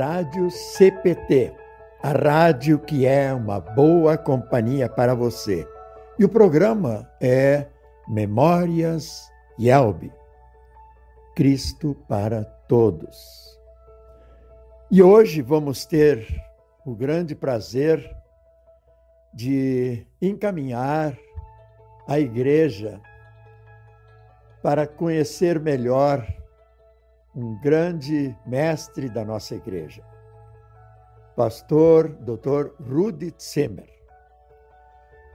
Rádio CPT, a rádio que é uma boa companhia para você. E o programa é Memórias Yelbe, Cristo para Todos. E hoje vamos ter o grande prazer de encaminhar a igreja para conhecer melhor um grande mestre da nossa igreja, pastor Dr. Rudi Zimmer.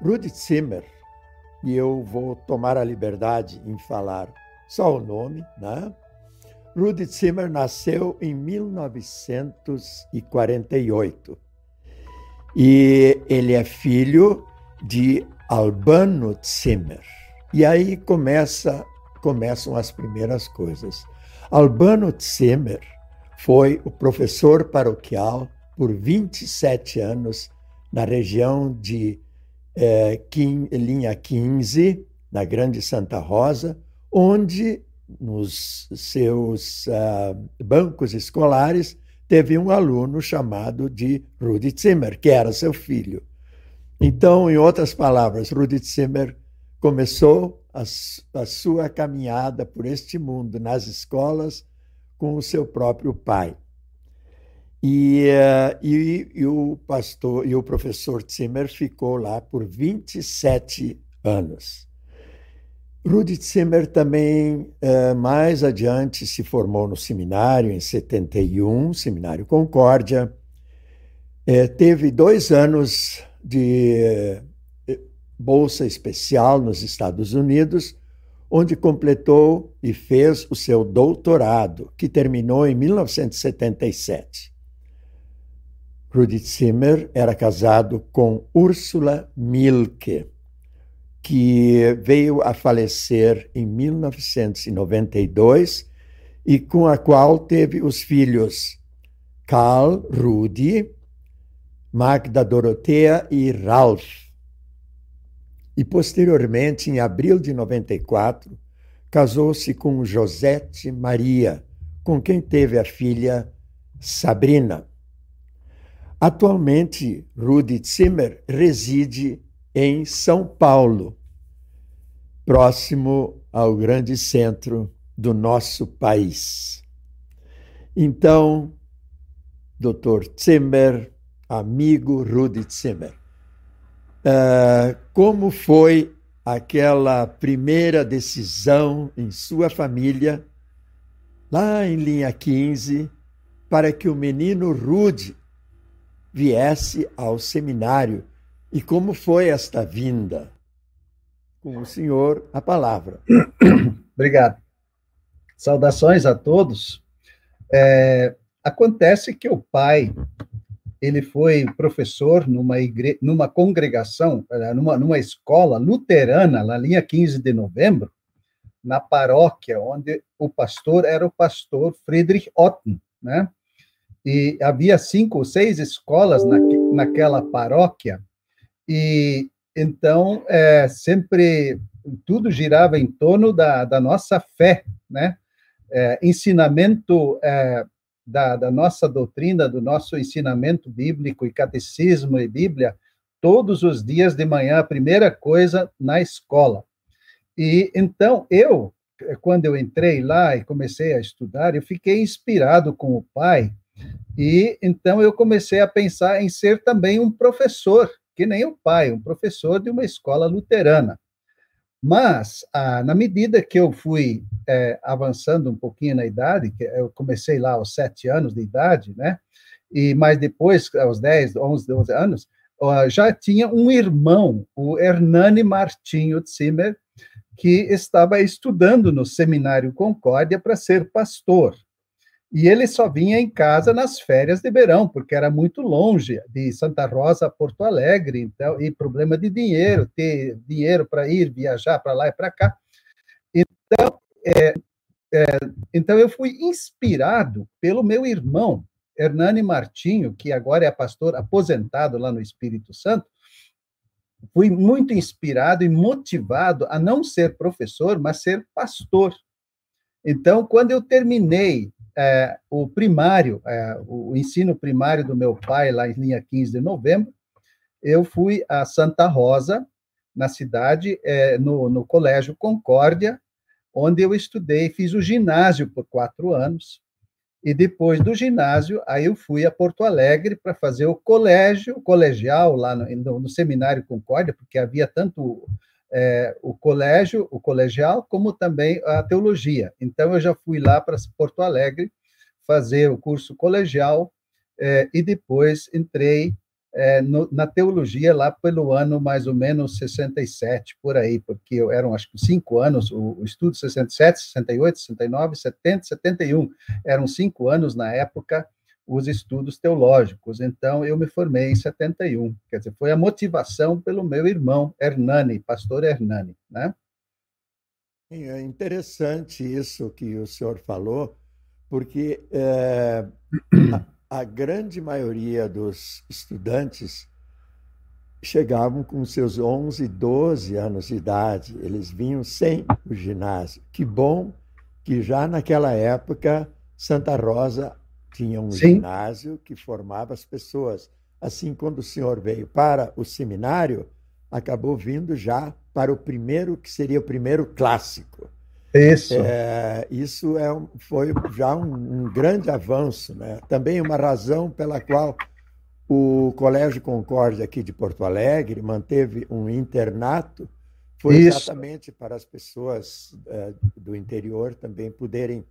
Rudi Zimmer, e eu vou tomar a liberdade em falar só o nome, né? Rudi Zimmer nasceu em 1948 e ele é filho de Albano Zimmer. E aí começa, começam as primeiras coisas. Albano Zimmer foi o professor paroquial por 27 anos na região de é, linha 15, na Grande Santa Rosa, onde nos seus uh, bancos escolares teve um aluno chamado de Rudi Zimmer, que era seu filho. Então, em outras palavras, Rudi Zimmer começou a, a sua caminhada por este mundo nas escolas com o seu próprio pai. E, uh, e, e, o pastor e o professor Zimmer ficou lá por 27 anos. Rudi Zimmer também, uh, mais adiante, se formou no seminário em 71, Seminário Concórdia. Uh, teve dois anos de bolsa especial nos Estados Unidos, onde completou e fez o seu doutorado, que terminou em 1977. Rudi Zimmer era casado com Úrsula Milke, que veio a falecer em 1992 e com a qual teve os filhos Karl Rudi, Magda Dorothea e Ralph. E posteriormente, em abril de 94, casou-se com Josete Maria, com quem teve a filha Sabrina. Atualmente, Rudi Zimmer reside em São Paulo, próximo ao grande centro do nosso país. Então, Dr. Zimmer, amigo Rudi Zimmer, uh, como foi aquela primeira decisão em sua família, lá em linha 15, para que o menino Rude viesse ao seminário e como foi esta vinda. Com o senhor, a palavra. Obrigado. Saudações a todos. É, acontece que o pai ele foi professor numa, igre... numa congregação, eh, numa, numa escola luterana, na linha 15 de novembro, na paróquia, onde o pastor era o pastor Friedrich Otten, né? e havia cinco ou seis escolas na, naquela paróquia, e então é, sempre tudo girava em torno da, da nossa fé, né? É, ensinamento é, da, da nossa doutrina, do nosso ensinamento bíblico e catecismo e Bíblia, todos os dias de manhã, a primeira coisa na escola. E então eu, quando eu entrei lá e comecei a estudar, eu fiquei inspirado com o pai e então eu comecei a pensar em ser também um professor, que nem o pai, um professor de uma escola luterana. Mas, ah, na medida que eu fui é, avançando um pouquinho na idade, que eu comecei lá aos sete anos de idade, né? E mais depois, aos 10, 11, 12 anos, já tinha um irmão, o Hernani Martinho Zimmer, que estava estudando no Seminário Concórdia para ser pastor. E ele só vinha em casa nas férias de verão, porque era muito longe de Santa Rosa a Porto Alegre, então, e problema de dinheiro, ter dinheiro para ir viajar para lá e para cá. Então, é, é, então, eu fui inspirado pelo meu irmão, Hernani Martinho, que agora é pastor aposentado lá no Espírito Santo, fui muito inspirado e motivado a não ser professor, mas ser pastor. Então, quando eu terminei é, o primário, é, o ensino primário do meu pai, lá em linha 15 de novembro, eu fui a Santa Rosa, na cidade, é, no, no Colégio Concórdia, onde eu estudei, fiz o ginásio por quatro anos, e depois do ginásio, aí eu fui a Porto Alegre para fazer o colégio, colegial, lá no, no, no Seminário Concórdia, porque havia tanto é, o colégio, o colegial, como também a teologia. Então, eu já fui lá para Porto Alegre fazer o curso colegial é, e depois entrei é, no, na teologia lá pelo ano mais ou menos 67, por aí, porque eram acho que cinco anos, o, o estudo 67, 68, 69, 70, 71, eram cinco anos na época os estudos teológicos. Então, eu me formei em 71. Quer dizer, foi a motivação pelo meu irmão Hernani, pastor Hernani, né? É interessante isso que o senhor falou, porque é, a, a, grande maioria dos estudantes chegavam com seus 11, 12 anos de idade, eles vinham sem o ginásio. Que bom que já naquela época Santa Rosa tinha um Sim. ginásio que formava as pessoas. Assim, quando o senhor veio para o seminário, acabou vindo já para o primeiro, que seria o primeiro clássico. Isso. É, isso é, foi já um, um, grande avanço. Né? Também uma razão pela qual o Colégio Concórdia aqui de Porto Alegre manteve um internato foi isso. exatamente para as pessoas é, do interior também poderem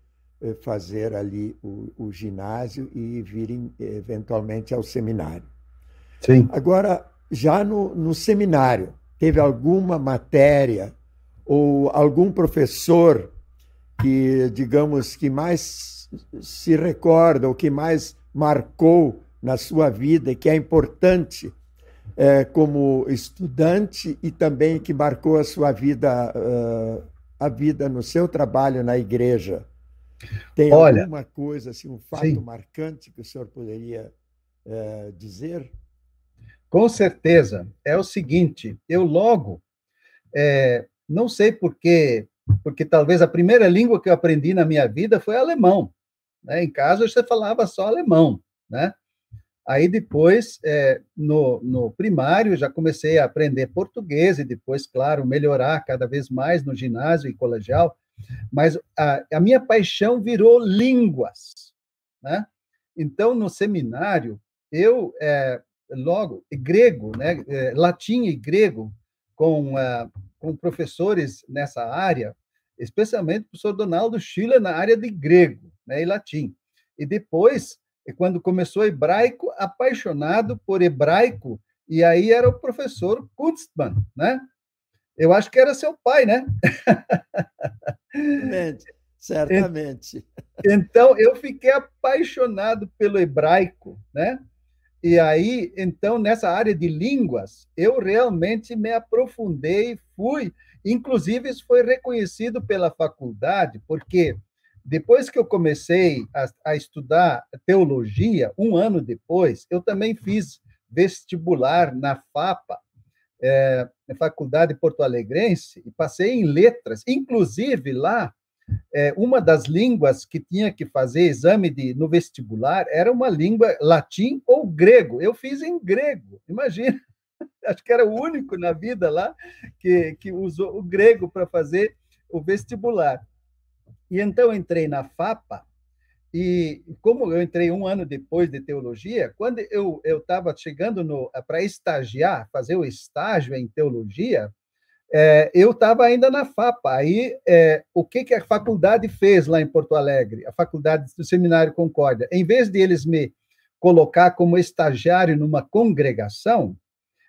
fazer ali o, o ginásio e virem eventualmente ao seminário. Sim. Agora, já no, no seminário, teve alguma matéria ou algum professor que, digamos, que mais se recorda ou que mais marcou na sua vida e que é importante é, como estudante e também que marcou a sua vida, uh, a vida no seu trabalho na igreja? Tem Olha, alguma coisa, assim, um fato sim. marcante que o senhor poderia é, dizer? Com certeza. É o seguinte, eu logo, é, não sei porquê, porque talvez a primeira língua que eu aprendi na minha vida foi alemão. Né? Em casa você falava só alemão, né? Aí depois, é, no, no primário, já comecei a aprender português e depois, claro, melhorar cada vez mais no ginásio e colegial. Mas a, a minha paixão virou línguas, né? Então, no seminário, eu, é, logo, grego, né, é, latim e grego, com, uh, com professores nessa área, especialmente o professor Donaldo Schiller na área de grego né, e latim. E depois, quando começou hebraico, apaixonado por hebraico, e aí era o professor Kunstmann, né? Eu acho que era seu pai, né? Certamente, certamente. Então, eu fiquei apaixonado pelo hebraico, né? E aí, então, nessa área de línguas, eu realmente me aprofundei, fui, inclusive isso foi reconhecido pela faculdade, porque depois que eu comecei a, a estudar teologia, um ano depois, eu também fiz vestibular na FAPA, é, na Faculdade Porto Alegrense e passei em letras. Inclusive, lá, é, uma das línguas que tinha que fazer exame de, no vestibular era uma língua latim ou grego. Eu fiz em grego, imagina. Acho que era o único na vida lá que, que usou o grego para fazer o vestibular. E então entrei na FAPA, e como eu entrei um ano depois de teologia, quando eu estava chegando para estagiar, fazer o estágio em teologia, é, eu estava ainda na FAPA. Aí, é, o que, que a faculdade fez lá em Porto Alegre, a faculdade do Seminário Concórdia? Em vez de eles me colocar como estagiário numa congregação,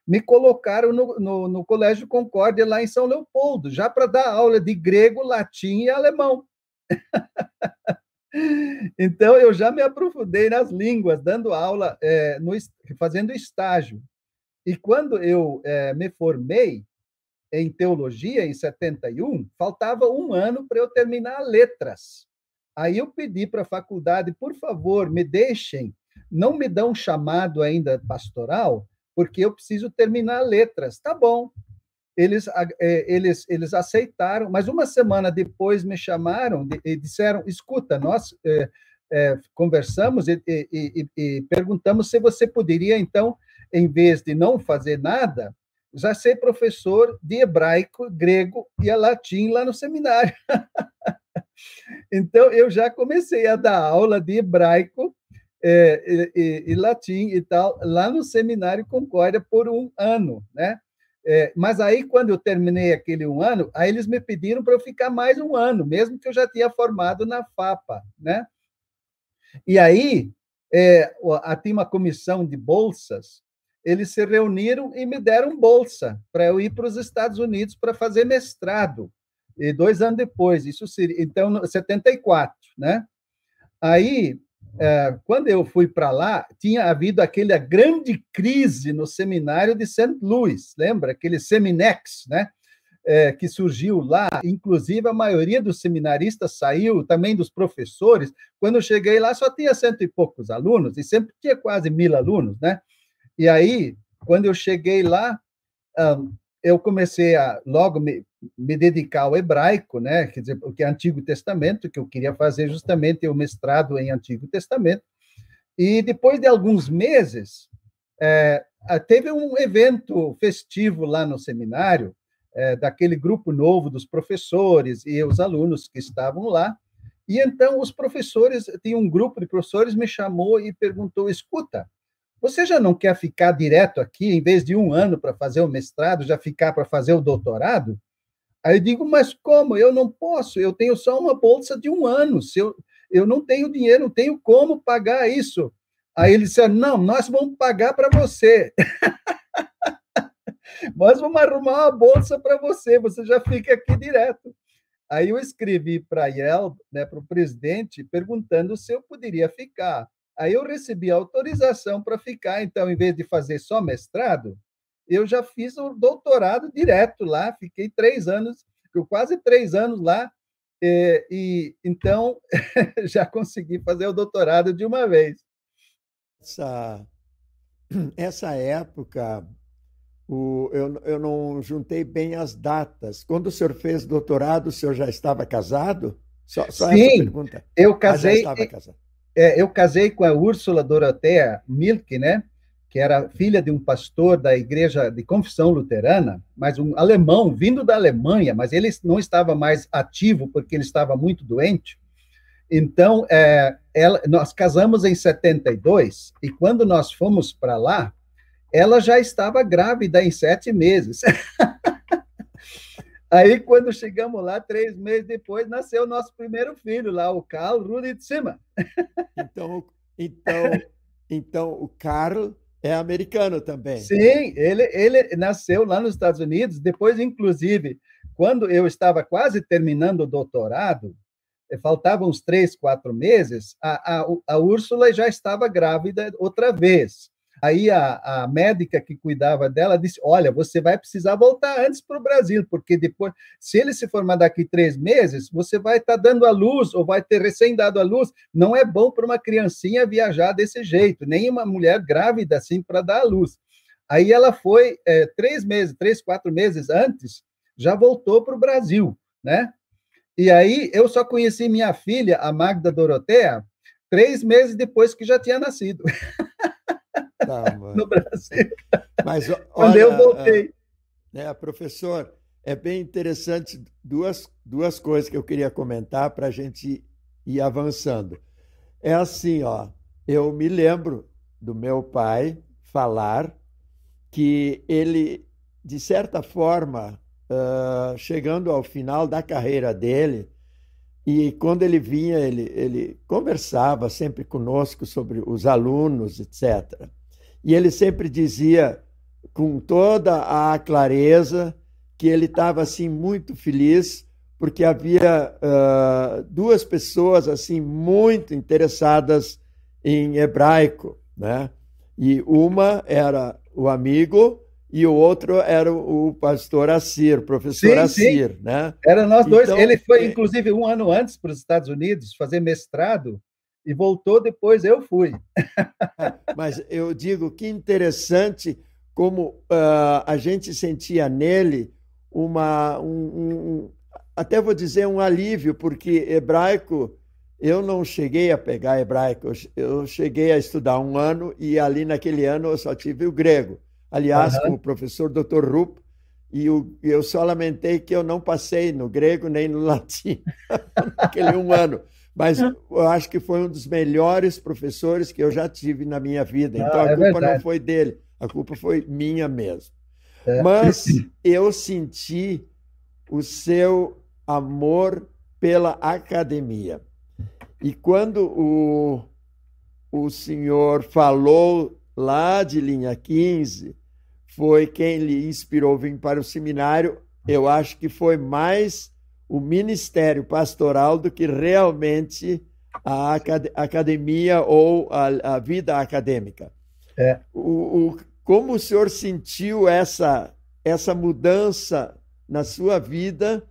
me colocaram no, no, no Colégio Concórdia, lá em São Leopoldo, já para dar aula de grego, latim e alemão. Então, eu já me aprofundei nas línguas, dando aula, é, no, fazendo estágio. E quando eu é, me formei em teologia, em 71, faltava um ano para eu terminar letras. Aí eu pedi para a faculdade, por favor, me deixem, não me dão chamado ainda pastoral, porque eu preciso terminar letras. Tá bom eles, é, eles, eles aceitaram, mas uma semana depois me chamaram e disseram: escuta, nós é, é, conversamos e, e, e, e perguntamos se você poderia, então, em vez de não fazer nada, já ser professor de hebraico, grego e latim lá no seminário. então, eu já comecei a dar aula de hebraico é, e, e, latim e tal, lá no Seminário Concórdia por um ano, né? É, mas aí, quando eu terminei aquele um ano, aí eles me pediram para eu ficar mais um ano, mesmo que eu já tinha formado na FAPA, né? E aí, é, tinha uma comissão de bolsas, eles se reuniram e me deram bolsa para eu ir para os Estados Unidos para fazer mestrado. E dois anos depois, isso seria, então, 74, né? Aí, é, quando eu fui para lá, tinha havido aquela grande crise no seminário de St. Louis, lembra? Aquele Seminex, né? É, que surgiu lá, inclusive a maioria dos seminaristas saiu, também dos professores. Quando eu cheguei lá, só tinha cento e poucos alunos, e sempre tinha quase mil alunos, né? E aí, quando eu cheguei lá, um, eu comecei a logo me, me dedicar ao hebraico, né? Quer dizer, porque é Antigo Testamento, que eu queria fazer justamente o mestrado em Antigo Testamento. E depois de alguns meses, é, teve um evento festivo lá no seminário, é, daquele grupo novo dos professores e os alunos que estavam lá. E então os professores, tinha um grupo de professores me chamou e perguntou: escuta, você já não quer ficar direto aqui, em vez de um ano para fazer o mestrado, já ficar para fazer o doutorado? Aí eu digo, mas como? Eu não posso, eu tenho só uma bolsa de um ano, se eu, eu não tenho dinheiro, não tenho como pagar isso. Aí ele disse, não, nós vamos pagar para você. nós vamos arrumar uma bolsa para você, você já fica aqui direto. Aí eu escrevi para Yel, né, para o presidente, perguntando se eu poderia ficar. Aí eu recebi autorização para ficar, então, em vez de fazer só mestrado, eu já fiz o doutorado direto lá, fiquei três anos, quase três anos lá, e, e então já consegui fazer o doutorado de uma vez. Essa, essa época, o, eu, eu não juntei bem as datas. Quando o senhor fez doutorado, o senhor já estava casado? Só, só Sim, pergunta. Eu casei. Ah, já estava casado é, eu casei com a Úrsula Dorothea Milk, né? Que era filha de um pastor da igreja de confissão luterana, mas um alemão vindo da Alemanha, mas ele não estava mais ativo porque ele estava muito doente. Então, é, ela, nós casamos em 72 e quando nós fomos para lá, ela já estava grávida em sete meses. Aí, quando chegamos lá, três meses depois, nasceu o nosso primeiro filho lá, o Carl Rudi Zimmer. Então, então, então o Carl é americano também. Sim, ele, ele nasceu lá nos Estados Unidos. Depois, inclusive, quando eu estava quase terminando o doutorado, eh, faltavam uns três, quatro meses, a, a, a Úrsula já estava grávida outra vez. Aí a, a médica que cuidava dela disse: Olha, você vai precisar voltar antes para o Brasil, porque depois, se ele se formar daqui três meses, você vai estar tá dando a luz ou vai ter recém dado a luz. Não é bom para uma criancinha viajar desse jeito, nem uma mulher grávida assim para dar a luz. Aí ela foi é, três meses, três, quatro meses antes, já voltou para o Brasil, né? E aí eu só conheci minha filha, a Magda Dorotea, três meses depois que já tinha nascido. Tá, no Brasil. Mas, olha, Quando eu voltei. Né, professor, é bem interessante duas, duas coisas que eu queria comentar para a gente ir avançando. É assim, ó, eu me lembro do meu pai falar que ele, de certa forma, uh, chegando ao final da carreira dele, e quando ele vinha, ele, ele conversava sempre conosco sobre os alunos, etc. E ele sempre dizia com toda a clareza que ele estava assim muito feliz porque havia uh, duas pessoas assim muito interessadas em hebraico, né? E uma era o amigo e o outro era o pastor Assir, professor sim, Assir, sim. né? Era nós dois. Então, ele foi, é inclusive, um ano antes para os Estados Unidos fazer mestrado e voltou depois, eu fui. É, mas eu digo que interessante como uh, a gente sentia nele uma, um, um, até vou dizer um alívio, porque hebraico eu não cheguei a pegar hebraico, eu cheguei a estudar um ano e ali naquele ano eu só tive o grego. Aliás, uhum. com o professor Dr. Rupp, e eu só lamentei que eu não passei no grego nem no latim naquele um ano. Mas eu acho que foi um dos melhores professores que eu já tive na minha vida. Então ah, a é culpa não foi dele, a culpa foi minha mesmo. É. Mas eu senti o seu amor pela academia. E quando o, o senhor falou lá de linha 15, foi quem lhe inspirou vir para o seminário. Eu acho que foi mais o ministério pastoral do que realmente a academia ou a, a vida acadêmica. É. O, o, como o senhor sentiu essa, essa mudança na sua vida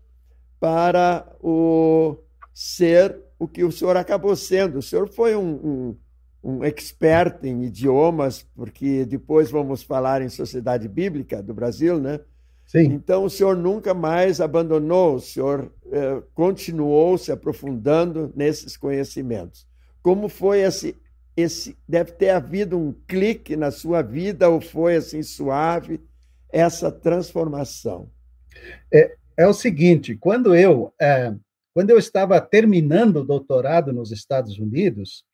para o ser o que o senhor acabou sendo? O senhor foi um, um, um expert em idiomas, porque depois vamos falar em sociedade bíblica do Brasil, né? Sim. Então, o senhor nunca mais abandonou, o senhor eh, continuou se aprofundando nesses conhecimentos. Como foi esse, esse. Deve ter havido um clique na sua vida, ou foi assim suave, essa transformação? É, é o seguinte: quando eu, é, quando eu estava terminando o doutorado nos Estados Unidos,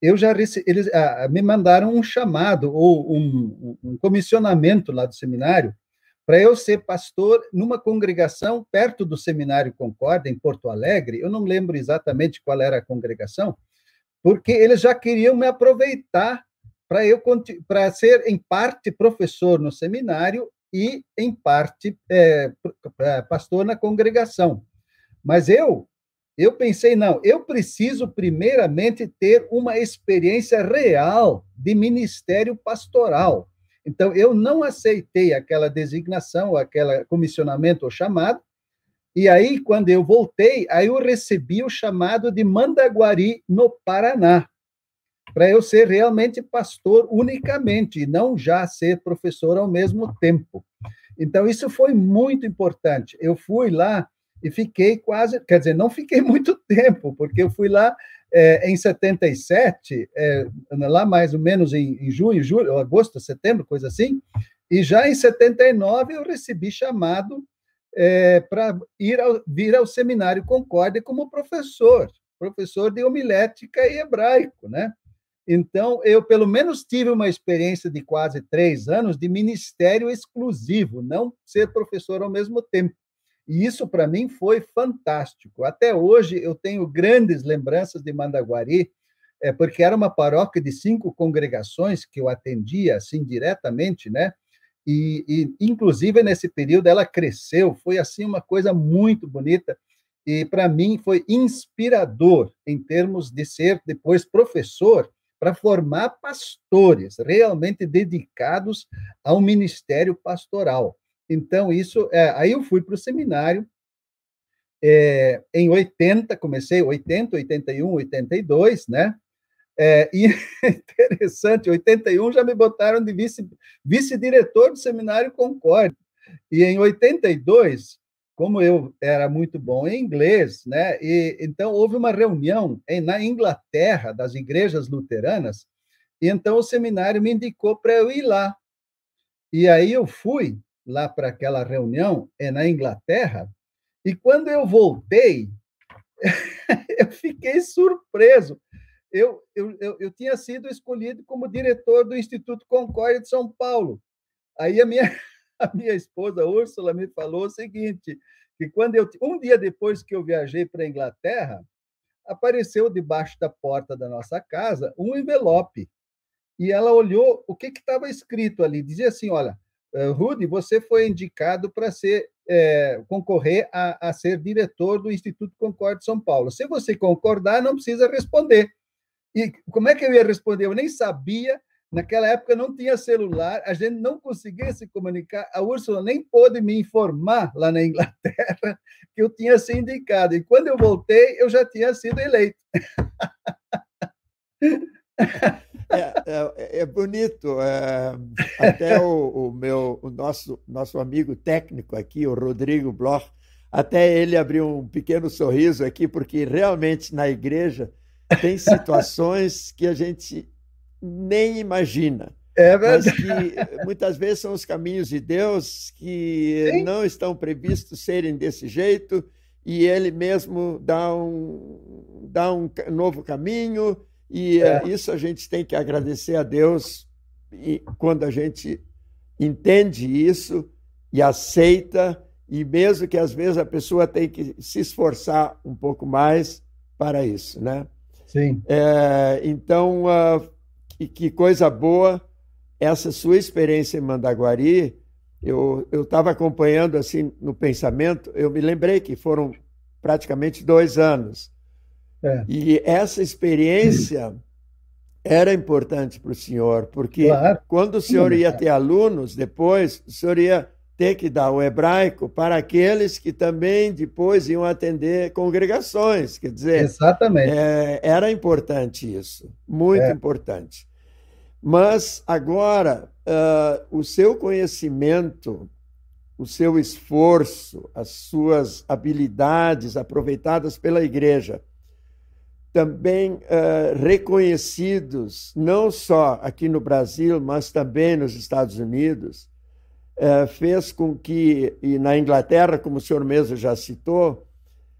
eu já recebi, eles ah, me mandaram um chamado ou um, um comissionamento lá do seminário para eu ser pastor numa congregação perto do Seminário Concórdia, em Porto Alegre. Eu não lembro exatamente qual era a congregação, porque eles já queriam me aproveitar para eu para ser em parte professor no seminário e em parte é, pastor na congregação. Mas eu eu pensei, não, eu preciso primeiramente ter uma experiência real de ministério pastoral. Então, eu não aceitei aquela designação, aquele comissionamento ou chamado, e aí, quando eu voltei, aí eu recebi o chamado de Mandaguari, no Paraná, para eu ser realmente pastor unicamente, e não já ser professor ao mesmo tempo. Então, isso foi muito importante. Eu fui lá e fiquei quase, quer dizer, não fiquei muito tempo, porque eu fui lá é, em 77, é, lá mais ou menos em, em junho, julho, agosto, setembro, coisa assim, e já em 79 eu recebi chamado é, para ir ao, vir ao seminário Concórdia como professor, professor de homilética e hebraico, né? Então, eu pelo menos tive uma experiência de quase três anos de ministério exclusivo, não ser professor ao mesmo tempo. E isso, para mim, foi fantástico. Até hoje, eu tenho grandes lembranças de Mandaguari, é, porque era uma paróquia de cinco congregações que eu atendia, assim, diretamente, né? E, e, inclusive, nesse período, ela cresceu, foi, assim, uma coisa muito bonita. E, para mim, foi inspirador em termos de ser, depois, professor, para formar pastores realmente dedicados ao ministério pastoral. Então, isso. É, aí eu fui para o seminário. É, em 80, comecei 80, 81, 82, né? É, e interessante, 81 já me botaram de vice, vice-diretor do Seminário Concórdia. E em 82, como eu era muito bom em inglês, né? E, então houve uma reunião em, na Inglaterra das igrejas luteranas, e então o seminário me indicou para eu ir lá. E aí eu fui, lá para aquela reunião é na Inglaterra, e quando eu voltei, eu fiquei surpreso. Eu, eu, eu, eu, tinha sido escolhido como diretor do Instituto Concórdia de São Paulo. Aí a minha, a minha esposa Úrsula me falou o seguinte, que quando eu um dia depois que eu viajei para a Inglaterra, apareceu debaixo da porta da nossa casa um envelope. E ela olhou o que estava escrito ali. Dizia assim: olha, Rudy, você foi indicado para ser é, concorrer a, a, ser diretor do Instituto Concorde São Paulo. Se você concordar, não precisa responder. E como é que eu ia responder? Eu nem sabia. Naquela época não tinha celular, a gente não conseguia se comunicar. A Úrsula nem pôde me informar lá na Inglaterra que eu tinha sido indicado. E quando eu voltei, eu já tinha sido eleito. É, é, é, bonito. É, até o, o, meu, o nosso, nosso amigo técnico aqui, o Rodrigo Bloch, até ele abriu um pequeno sorriso aqui, porque realmente na igreja tem situações que a gente nem imagina. É verdade. Mas que muitas vezes são os caminhos de Deus que Sim. não estão previstos serem desse jeito e ele mesmo dá um, dá um novo caminho e é. isso a gente tem que agradecer a Deus e quando a gente entende isso e aceita e mesmo que às vezes a pessoa tem que se esforçar um pouco mais para isso, né? Sim. É, então, uh, que, que, coisa boa essa sua experiência em Mandaguari. Eu estava acompanhando assim no pensamento, eu me lembrei que foram praticamente dois anos. É. E essa experiência era importante para o senhor, porque claro. quando o senhor ia ter alunos depois, o senhor ia ter que dar o hebraico para aqueles que também depois iam atender congregações. Quer dizer, Exatamente. É, era importante isso, muito é. importante. Mas agora, uh, o seu conhecimento, o seu esforço, as suas habilidades aproveitadas pela igreja, também uh, reconhecidos, não só aqui no Brasil, mas também nos Estados Unidos, uh, fez com que, e na Inglaterra, como o senhor mesmo já citou,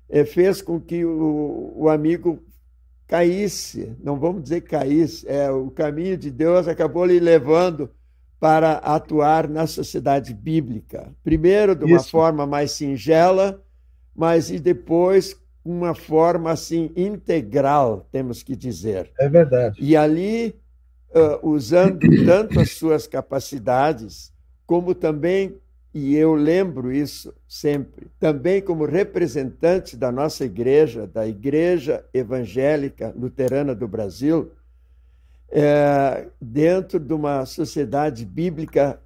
uh, fez com que o, o amigo caísse, não vamos dizer caísse, é, o caminho de Deus acabou lhe levando para atuar na sociedade bíblica. Primeiro de uma Isso. forma mais singela, mas e depois uma forma assim integral, temos que dizer. É verdade. E ali, uh, usando tanto as suas capacidades, como também e eu lembro isso sempre, também como representante da nossa igreja, da Igreja Evangélica Luterana do Brasil, é, dentro de uma sociedade bíblica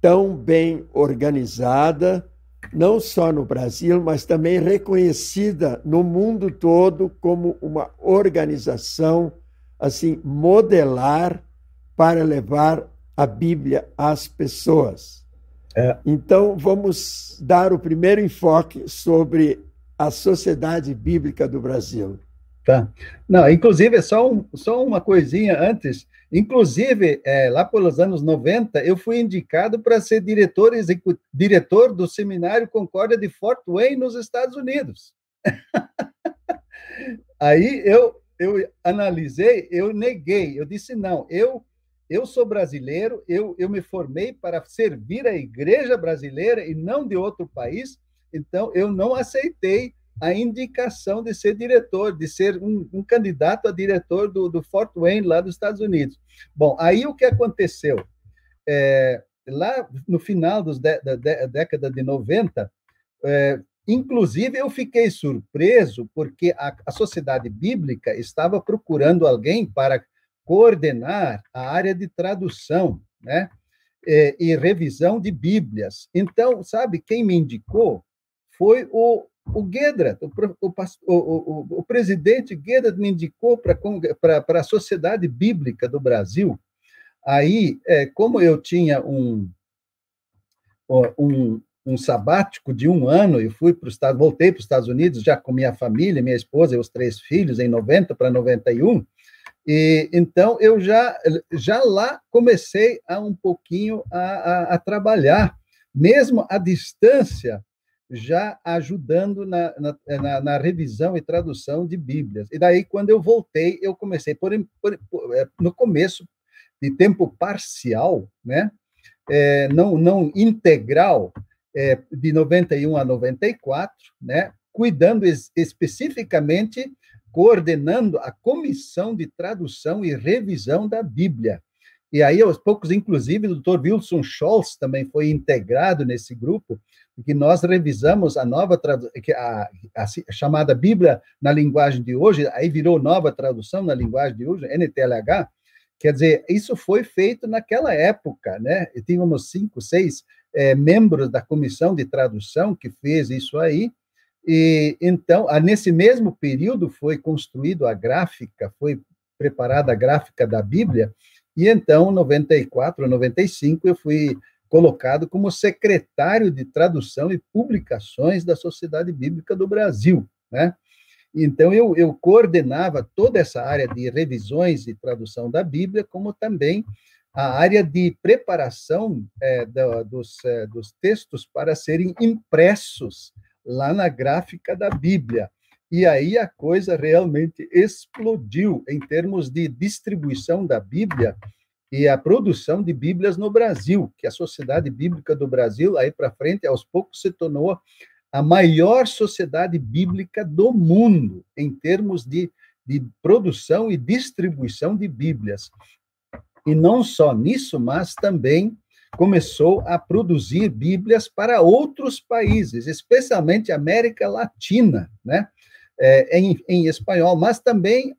tão bem organizada, não só no Brasil, mas também reconhecida no mundo todo como uma organização assim modelar para levar a Bíblia às pessoas. É. Então, vamos dar o primeiro enfoque sobre a sociedade bíblica do Brasil. Tá. Não, inclusive, só, um, só uma coisinha antes. Inclusive, é, lá pelos anos 90, eu fui indicado para ser diretor, diretor do Seminário Concórdia de Fort Wayne, nos Estados Unidos. Aí eu, eu analisei, eu neguei, eu disse, não, eu eu sou brasileiro, eu, eu me formei para servir a igreja brasileira e não de outro país, então eu não aceitei a indicação de ser diretor, de ser um, um candidato a diretor do, do, Fort Wayne, lá dos Estados Unidos. Bom, aí o que aconteceu? É, lá no final de, da, da, década de 90, é, inclusive eu fiquei surpreso porque a, a sociedade bíblica estava procurando alguém para coordenar a área de tradução, né? E, e revisão de Bíblias. Então, sabe, quem me indicou foi o, o Guedra, o, o, o, o presidente Guedra me indicou para a Sociedade Bíblica do Brasil. Aí, é, como eu tinha um, um, um sabático de um ano, eu fui para os Estados, voltei para os Estados Unidos já com minha família, minha esposa e os três filhos em 90 para 91. E, então, eu já, já lá comecei a um pouquinho a, a, a trabalhar, mesmo à distância, já ajudando na, na, na, revisão e tradução de Bíblias. E daí, quando eu voltei, eu comecei por, por, é, no começo de tempo parcial, né? É, não, não integral, é, de 91 a 94, né? Cuidando es, especificamente coordenando a comissão de tradução e revisão da Bíblia. E aí, aos poucos, inclusive, o Dr. Wilson Scholz também foi integrado nesse grupo, que nós revisamos a nova a, a, chamada Bíblia na linguagem de hoje, aí virou nova tradução na linguagem de hoje, NTLH. Quer dizer, isso foi feito naquela época, né? E tínhamos cinco, seis é, membros da comissão de tradução que fez isso aí, e então, nesse mesmo período foi construído a gráfica, foi preparada a gráfica da Bíblia, e então, 94, 95, eu fui colocado como secretário de tradução e publicações da Sociedade Bíblica do Brasil, né? Então, eu, eu coordenava toda essa área de revisões e tradução da Bíblia, como também a área de preparação é, da, dos, é, dos textos para serem impressos lá na gráfica da Bíblia. E aí a coisa realmente explodiu em termos de distribuição da Bíblia e a produção de Bíblias no Brasil, que a Sociedade Bíblica do Brasil, aí para frente, aos poucos se tornou a maior sociedade bíblica do mundo, em termos de, de produção e distribuição de Bíblias. E não só nisso, mas também começou a produzir Bíblias para outros países, especialmente América Latina, né? É, em, em, espanhol, mas também,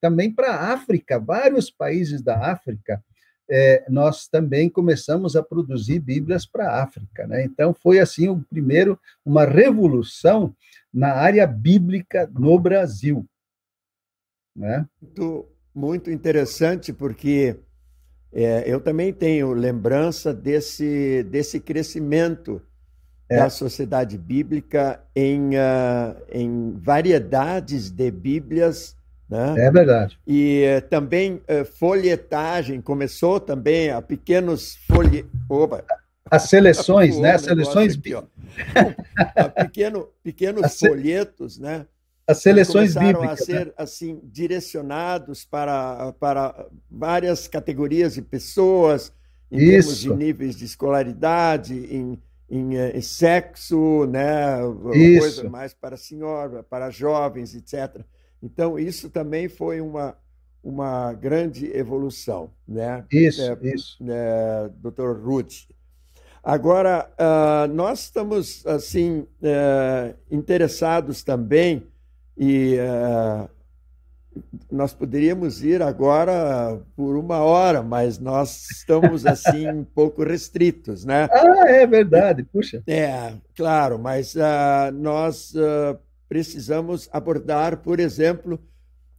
também para a África, vários países da África, é, nós também começamos a produzir Bíblias para a África. Né? Então, foi assim o primeiro, uma revolução na área bíblica no Brasil. Né? Muito, muito interessante, porque é, eu também tenho lembrança desse, desse crescimento é. da sociedade bíblica em, uh, em variedades de Bíblias. Né? É verdade. E uh, também uh, folhetagem, começou também a pequenos folhe... Opa. As seleções, né? As seleções. Aqui, pequeno, pequenos As folhetos, né? As seleções bíblicas. a ser né? assim direcionados para, para várias categorias de pessoas, em Isso. termos de níveis de escolaridade, em, em, em sexo, né? Isso. coisa mais para senhora, para jovens, etc. Então, isso também foi uma, uma grande evolução. Né? Isso, é, isso. É, Dr. Ruth. Agora, uh, nós estamos assim uh, interessados também e uh, nós poderíamos ir agora por uma hora, mas nós estamos assim um pouco restritos, né? Ah, é verdade, puxa. É, claro, mas uh, nós uh, precisamos abordar, por exemplo,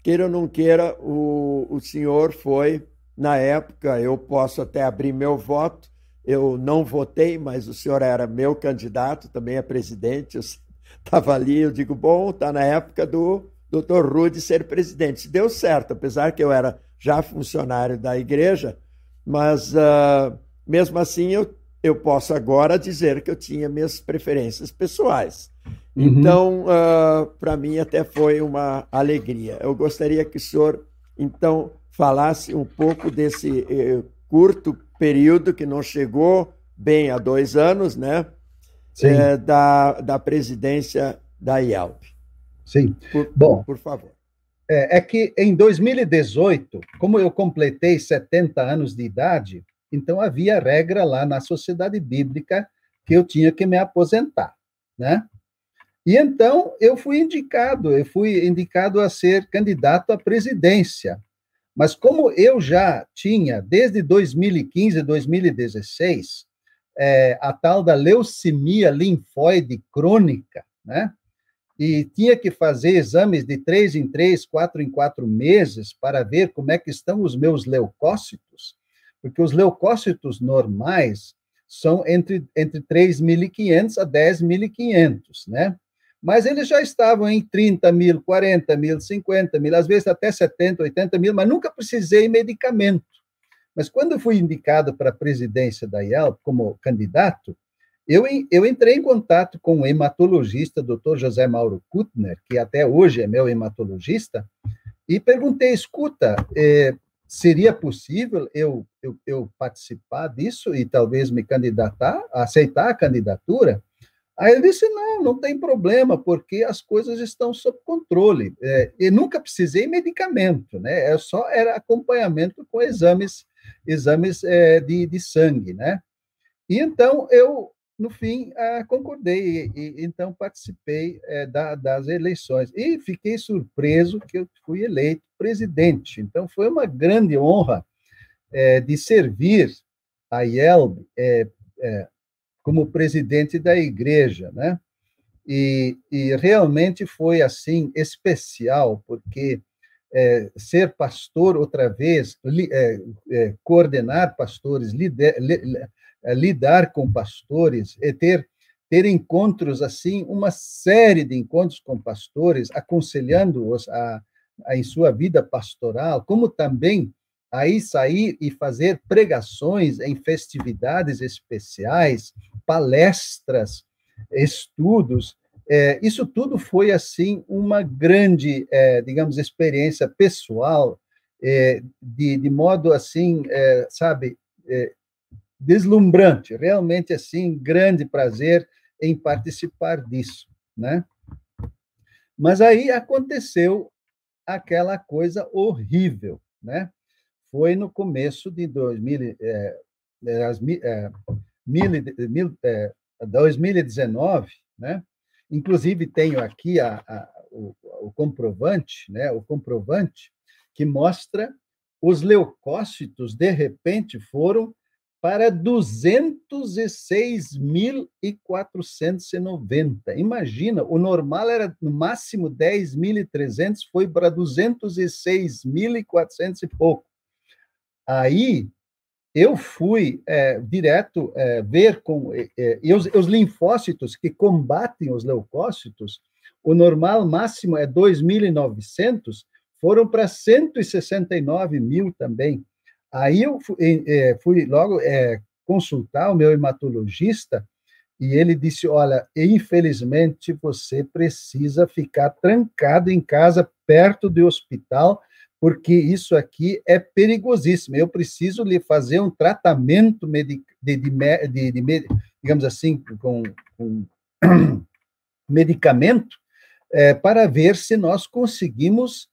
queira ou não queira, o, o senhor foi, na época, eu posso até abrir meu voto, eu não votei, mas o senhor era meu candidato também a presidente, eu estava ali, eu digo, bom, está na época do doutor Rude ser presidente. Deu certo, apesar que eu era já funcionário da igreja, mas uh, mesmo assim eu, eu posso agora dizer que eu tinha minhas preferências pessoais. Uhum. Então, uh, ah, para mim até foi uma alegria. Eu gostaria que o senhor, então, falasse um pouco desse eh, curto período que não chegou bem a dois anos, né? é, da, da presidência da IELP. Sim. Por, Bom, por favor. É, é, que em 2018, como eu completei 70 anos de idade, então havia regra lá na sociedade bíblica que eu tinha que me aposentar, né? E então eu fui indicado, eu fui indicado a ser candidato à presidência. Mas como eu já tinha desde 2015, 2016, é, a tal da leucemia linfóide crônica, né? E tinha que fazer exames de três em três, quatro em quatro meses para ver como é que estão os meus leucócitos, porque os leucócitos normais são entre, entre 3.500 a 10.500, né? Mas eles já estavam em 30 mil, 40 mil, 50 mil, às vezes até 70, 80 mil, mas nunca precisei medicamento. Mas quando fui indicado para a presidência da IELP como candidato, eu, eu entrei em contato com o hematologista, Dr. José Mauro Kutner, que até hoje é meu hematologista, e perguntei: escuta, é, seria possível eu, eu, eu, participar disso e talvez me candidatar, aceitar a candidatura? Aí ele disse: não, não tem problema, porque as coisas estão sob controle. É, e nunca precisei medicamento, né? É só era acompanhamento com exames exames é, de, de sangue, né? E então eu, no fim, ah, concordei e, então participei é, da, das eleições e fiquei surpreso que eu fui eleito presidente. Então foi uma grande honra é, de servir a IELB é, é, como presidente da igreja, né? E, e realmente foi assim especial porque é, ser pastor outra vez, li, é, é, coordenar pastores, lider, li, lidar com pastores, e ter ter encontros assim, uma série de encontros com pastores, aconselhando-os a, a, em sua vida pastoral, como também aí sair e fazer pregações em festividades especiais, palestras, estudos. É, isso tudo foi assim uma grande, é, digamos, experiência pessoal, é, de, de modo assim, é, sabe, é, deslumbrante, realmente assim, grande prazer em participar disso, né? Mas aí aconteceu aquela coisa horrível, né? Foi no começo de 2000, é, é, mil, mil, é, 2019, né? Inclusive tenho aqui a, a, o, o comprovante, né? O comprovante que mostra os leucócitos de repente foram para 206.490. Imagina, o normal era no máximo 10.300, foi para 206.400 e pouco. Aí eu fui é, direto é, ver com é, é, os, os, linfócitos que combatem os leucócitos, o normal máximo é 2.900, foram para 169 mil também. Aí eu fui, é, fui logo é, consultar o meu hematologista e ele disse: Olha, infelizmente você precisa ficar trancado em casa, perto do hospital, porque isso aqui é perigosíssimo. Eu preciso lhe fazer um tratamento de, de, de, de digamos assim, com, com medicamento, é, para ver se nós conseguimos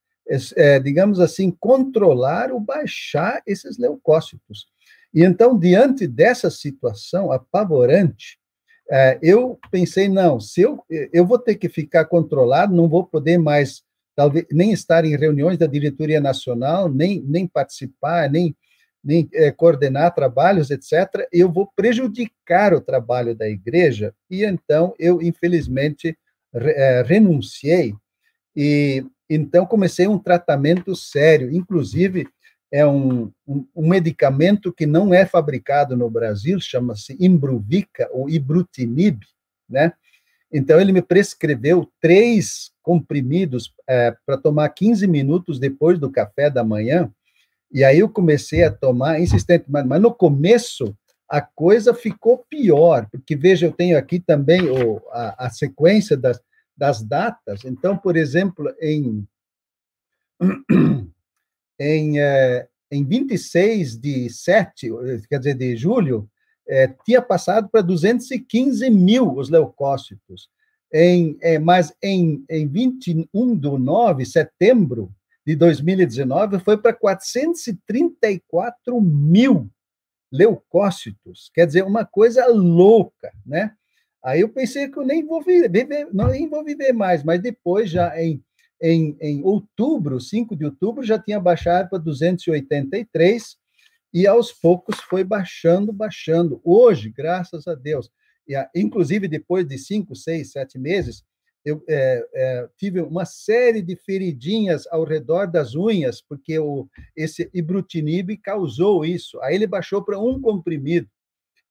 é, digamos assim, controlar ou baixar esses leucócitos. E então, diante dessa situação apavorante, é, eu pensei, não, se eu, eu vou ter que ficar controlado, não vou poder mais, talvez, nem estar em reuniões da diretoria nacional, nem, nem participar, nem, nem é, coordenar trabalhos, etc., eu vou prejudicar o trabalho da igreja, e então eu, infelizmente, re, é, renunciei, e então, comecei um tratamento sério, inclusive é um, um, um medicamento que não é fabricado no Brasil, chama-se Imbruvica ou Ibrutinib, né? Então, ele me prescreveu três comprimidos é, para tomar 15 minutos depois do café da manhã, e aí eu comecei a tomar insistente, mas, mas no começo a coisa ficou pior, porque veja, eu tenho aqui também o, a, a sequência das, das datas. Então, por exemplo, em, em, é, em 26 de 7, quer dizer, de julho, é, tinha passado para 215 mil os leucócitos. Em, é, mas em, em 21 de 9, setembro de 2019, foi para 434 mil leucócitos. Quer dizer, uma coisa louca, né? Aí eu pensei que eu nem vou viver, não nem vou viver mais, mas depois, já em, em, em outubro, 5 de outubro, já tinha baixado para 283, e aos poucos foi baixando, baixando. Hoje, graças a Deus, e, inclusive depois de cinco, seis, sete meses, eu é, é, tive uma série de feridinhas ao redor das unhas, porque o, esse ibrutinib causou isso. Aí ele baixou para um comprimido.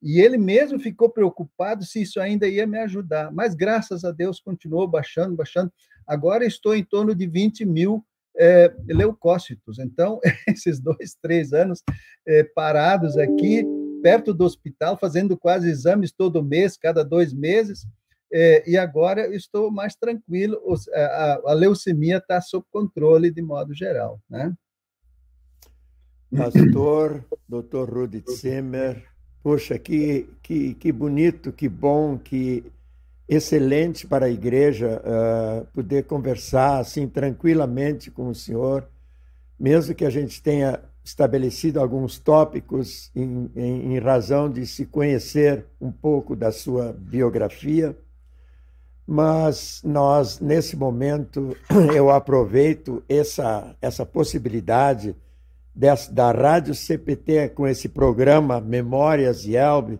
E ele mesmo ficou preocupado se isso ainda ia me ajudar. Mas, graças a Deus, continuou baixando, baixando. Agora estou em torno de 20 mil é, leucócitos. Então, esses dois, três anos é, parados aqui, perto do hospital, fazendo quase exames todo mês, cada dois meses, é, e agora estou mais tranquilo, a, a leucemia está sob controle de modo geral. Né? Pastor, doutor Rudi Zimmer, Poxa, que, que, que bonito, que bom, que excelente para a igreja uh, poder conversar assim tranquilamente com o senhor, mesmo que a gente tenha estabelecido alguns tópicos em, em, em razão de se conhecer um pouco da sua biografia. Mas nós, nesse momento, eu aproveito essa, essa possibilidade da Rádio CPT com esse programa Memórias de Elbe,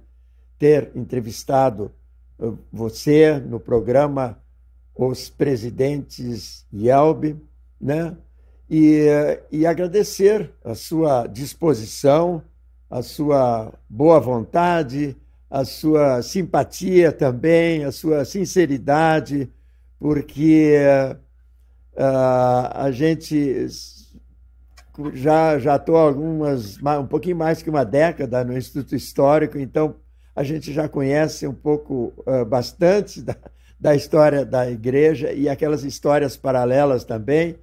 ter entrevistado uh, você no programa Os Presidentes Elbe, né? E, uh, e agradecer a sua disposição, a sua boa vontade, a sua simpatia também, a sua sinceridade, porque uh, a gente já já estou algumas um pouquinho mais que uma década no Instituto Histórico, então a gente já conhece um pouco uh, bastante da, da história da igreja e aquelas histórias paralelas também.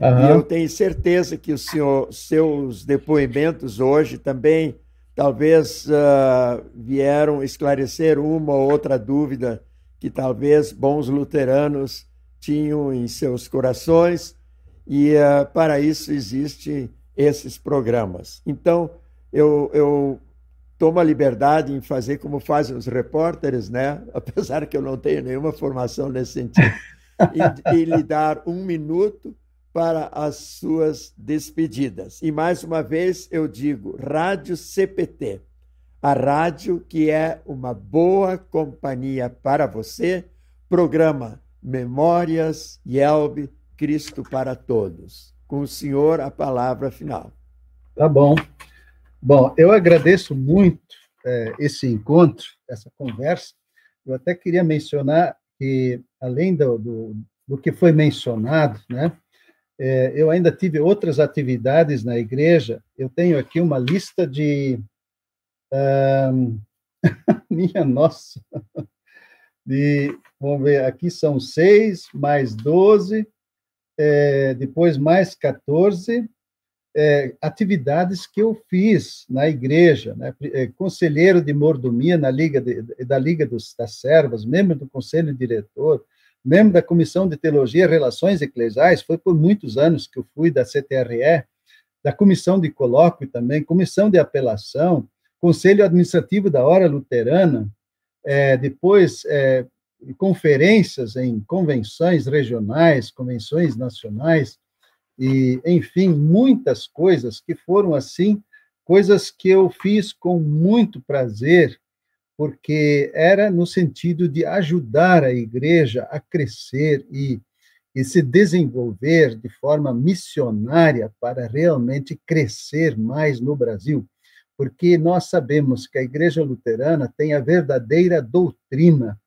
Uhum. E eu tenho certeza que os senhor, seus depoimentos hoje também talvez uh, vieram esclarecer uma ou outra dúvida que talvez bons luteranos tinham em seus corações e uh, para isso existem esses programas. Então, eu, eu tomo a liberdade em fazer como fazem os repórteres, né? apesar que eu não tenho nenhuma formação nesse sentido, e, e lhe dar um minuto para as suas despedidas. E mais uma vez eu digo, Rádio CPT, a rádio que é uma boa companhia para você, programa Memórias Yelb Cristo para Todos. Com o senhor, a palavra final. Tá bom. Bom, eu agradeço muito é, esse encontro, essa conversa. Eu até queria mencionar que, além do, do, do que foi mencionado, né, é, eu ainda tive outras atividades na igreja. Eu tenho aqui uma lista de. Um, minha nossa! De, vamos ver, aqui são seis, mais doze, é, depois mais 14, é, atividades que eu fiz na igreja, né? É, conselheiro de mordomia na Liga de, da Liga dos, das Servas, membro do conselho diretor, membro da Comissão de Teologia e Relações Eclesiais, foi por muitos anos que eu fui da CTRE, da Comissão de Colóquio também, Comissão de Apelação, Conselho Administrativo da Hora Luterana, é, depois é, conferências em convenções regionais, convenções nacionais, e, enfim, muitas coisas que foram assim, coisas que eu fiz com muito prazer, porque era no sentido de ajudar a igreja a crescer e, e se desenvolver de forma missionária para realmente crescer mais no Brasil. Porque nós sabemos que a igreja luterana tem a verdadeira doutrina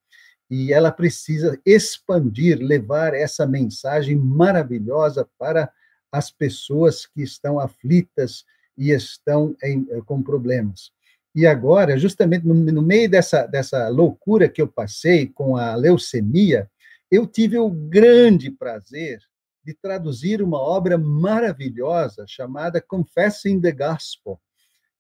e ela precisa expandir, levar essa mensagem maravilhosa para as pessoas que estão aflitas e estão em, com problemas. E agora, justamente no, no, meio dessa, dessa loucura que eu passei com a leucemia, eu tive o grande prazer de traduzir uma obra maravilhosa chamada Confessing the Gospel,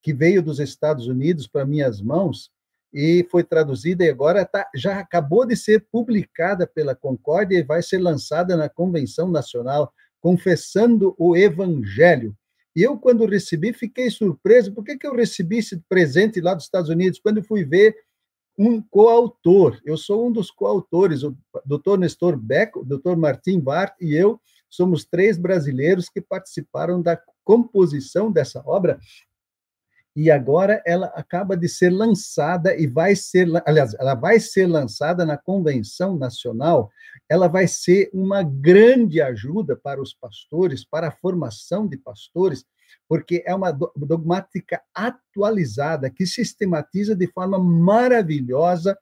que veio dos Estados Unidos para minhas mãos e foi traduzida e agora tá, já acabou de ser publicada pela Concórdia e vai ser lançada na Convenção Nacional, confessando o Evangelho. E eu, quando recebi, fiquei surpreso. Por que, que eu recebi esse presente lá dos Estados Unidos? Quando fui ver um coautor, eu sou um dos coautores, o Dr. Nestor Beck, o Dr. Martim Bart e eu somos três brasileiros que participaram da composição dessa obra e agora ela acaba de ser lançada e vai ser, aliás, ela vai ser lançada na convenção nacional. Ela vai ser uma grande ajuda para os pastores, para a formação de pastores, porque é uma dogmática atualizada que sistematiza de forma maravilhosa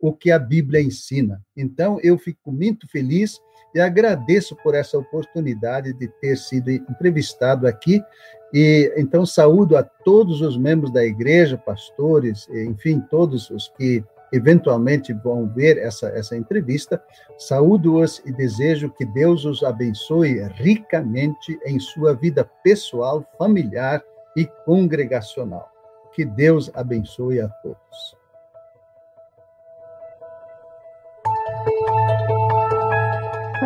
o que a Bíblia ensina. Então, eu fico muito feliz e agradeço por essa oportunidade de ter sido entrevistado aqui e então saúdo a todos os membros da igreja, pastores, enfim, todos os que eventualmente vão ver essa, essa entrevista. Saúdo-os e desejo que Deus os abençoe ricamente em sua vida pessoal, familiar e congregacional. Que Deus abençoe a todos.